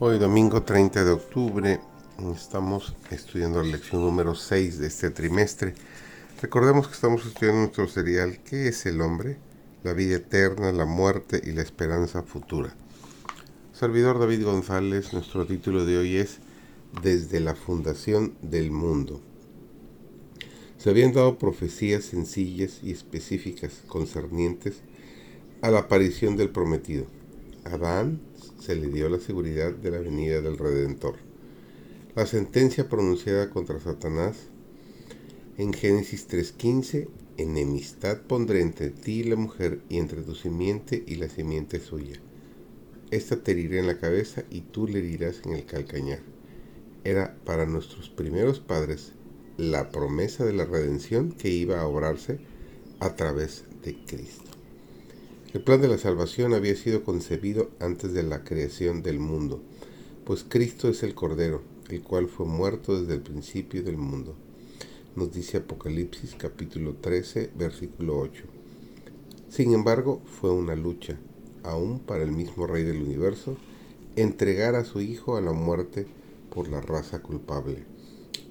Hoy domingo 30 de octubre estamos estudiando la lección número 6 de este trimestre. Recordemos que estamos estudiando nuestro serial ¿Qué es el hombre? La vida eterna, la muerte y la esperanza futura. Servidor David González, nuestro título de hoy es Desde la fundación del mundo. Se habían dado profecías sencillas y específicas concernientes a la aparición del prometido. Adán se le dio la seguridad de la venida del Redentor. La sentencia pronunciada contra Satanás en Génesis 3.15, enemistad pondré entre ti y la mujer y entre tu simiente y la simiente suya. Esta te herirá en la cabeza y tú le herirás en el calcañar. Era para nuestros primeros padres la promesa de la redención que iba a obrarse a través de Cristo. El plan de la salvación había sido concebido antes de la creación del mundo, pues Cristo es el Cordero, el cual fue muerto desde el principio del mundo. Nos dice Apocalipsis capítulo 13, versículo 8. Sin embargo, fue una lucha, aún para el mismo Rey del universo, entregar a su Hijo a la muerte por la raza culpable.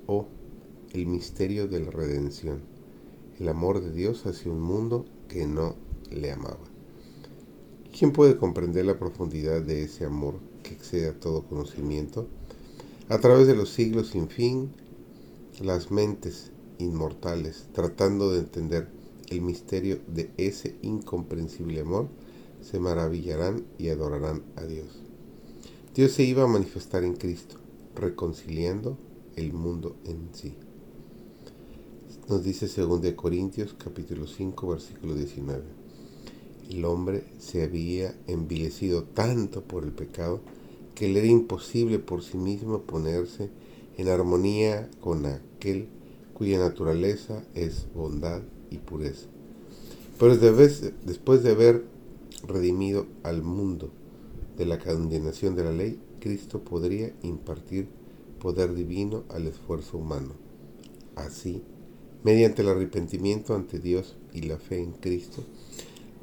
O el misterio de la redención, el amor de Dios hacia un mundo que no le amaba. ¿Quién puede comprender la profundidad de ese amor que excede a todo conocimiento? A través de los siglos sin fin, las mentes inmortales, tratando de entender el misterio de ese incomprensible amor, se maravillarán y adorarán a Dios. Dios se iba a manifestar en Cristo, reconciliando el mundo en sí. Nos dice 2 Corintios capítulo 5 versículo 19 el hombre se había envilecido tanto por el pecado que le era imposible por sí mismo ponerse en armonía con aquel cuya naturaleza es bondad y pureza. Pero después de haber redimido al mundo de la condenación de la ley, Cristo podría impartir poder divino al esfuerzo humano. Así, mediante el arrepentimiento ante Dios y la fe en Cristo,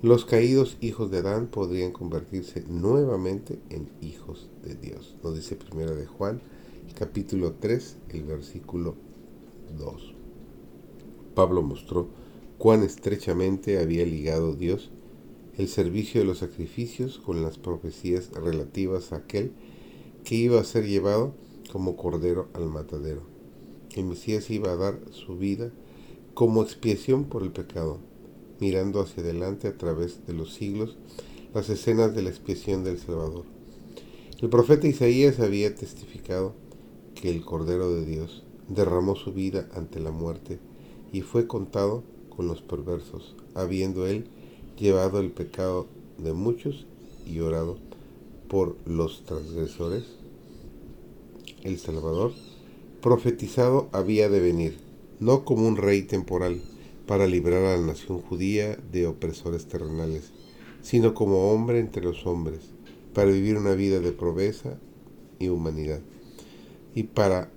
los caídos hijos de Adán podrían convertirse nuevamente en hijos de Dios. Nos dice primero de Juan, capítulo 3, el versículo 2. Pablo mostró cuán estrechamente había ligado Dios el servicio de los sacrificios con las profecías relativas a aquel que iba a ser llevado como cordero al matadero. El Mesías iba a dar su vida como expiación por el pecado mirando hacia adelante a través de los siglos las escenas de la expiación del Salvador. El profeta Isaías había testificado que el Cordero de Dios derramó su vida ante la muerte y fue contado con los perversos, habiendo él llevado el pecado de muchos y orado por los transgresores. El Salvador profetizado había de venir, no como un rey temporal, para librar a la nación judía de opresores terrenales, sino como hombre entre los hombres, para vivir una vida de proveza y humanidad, y para,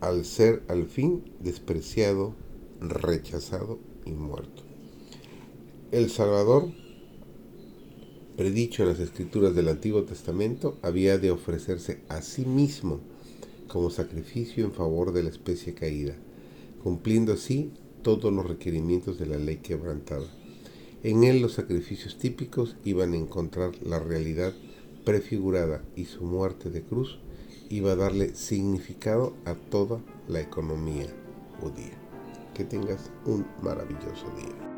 al ser al fin despreciado, rechazado y muerto. El Salvador, predicho en las escrituras del Antiguo Testamento, había de ofrecerse a sí mismo como sacrificio en favor de la especie caída, cumpliendo así todos los requerimientos de la ley quebrantada. En él los sacrificios típicos iban a encontrar la realidad prefigurada y su muerte de cruz iba a darle significado a toda la economía judía. Que tengas un maravilloso día.